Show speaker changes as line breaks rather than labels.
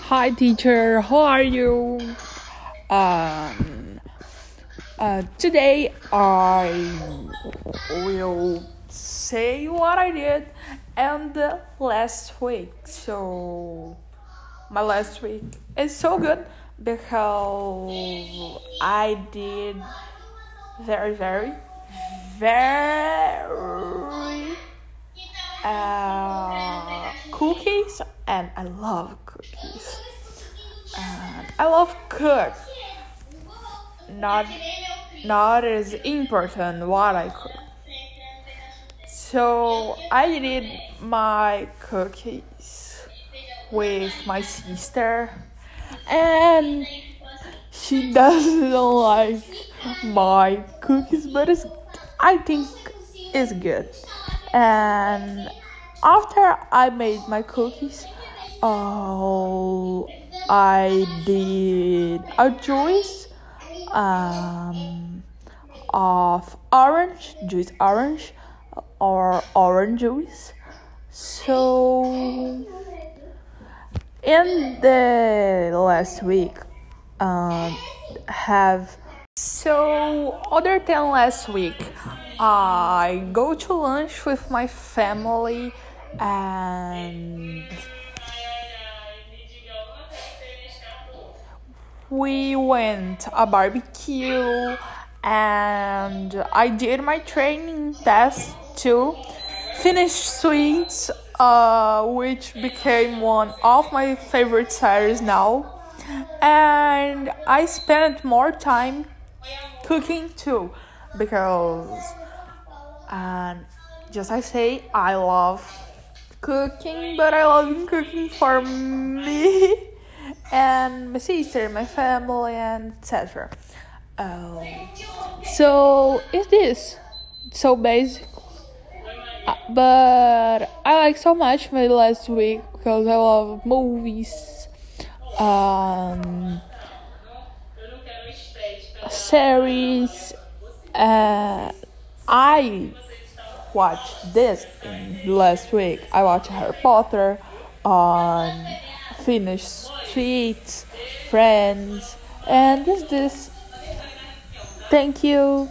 Hi, teacher. How are you? Um, uh, today I will say what I did and last week. So, my last week is so good because I did very, very, very uh, cookies, and I love cookies. And I love cook. Not, not as important what I cook. So I did my cookies with my sister, and she doesn't like my cookies, but it's, I think it's good. And after I made my cookies, oh, I did a juice um, of orange, juice orange, or orange juice. So, in the last week, um, have so other than last week, I go to lunch with my family and we went a barbecue and I did my training test too. Finished sweets, uh, which became one of my favorite series now. And I spent more time cooking too because and just I say I love cooking but I love cooking for me and my sister my family and etc um, so is this. So basic. Uh, but I like so much my last week because I love movies um series uh, I watched this last week. I watched Harry Potter on Finnish Sweets, Friends, and this this. Thank you.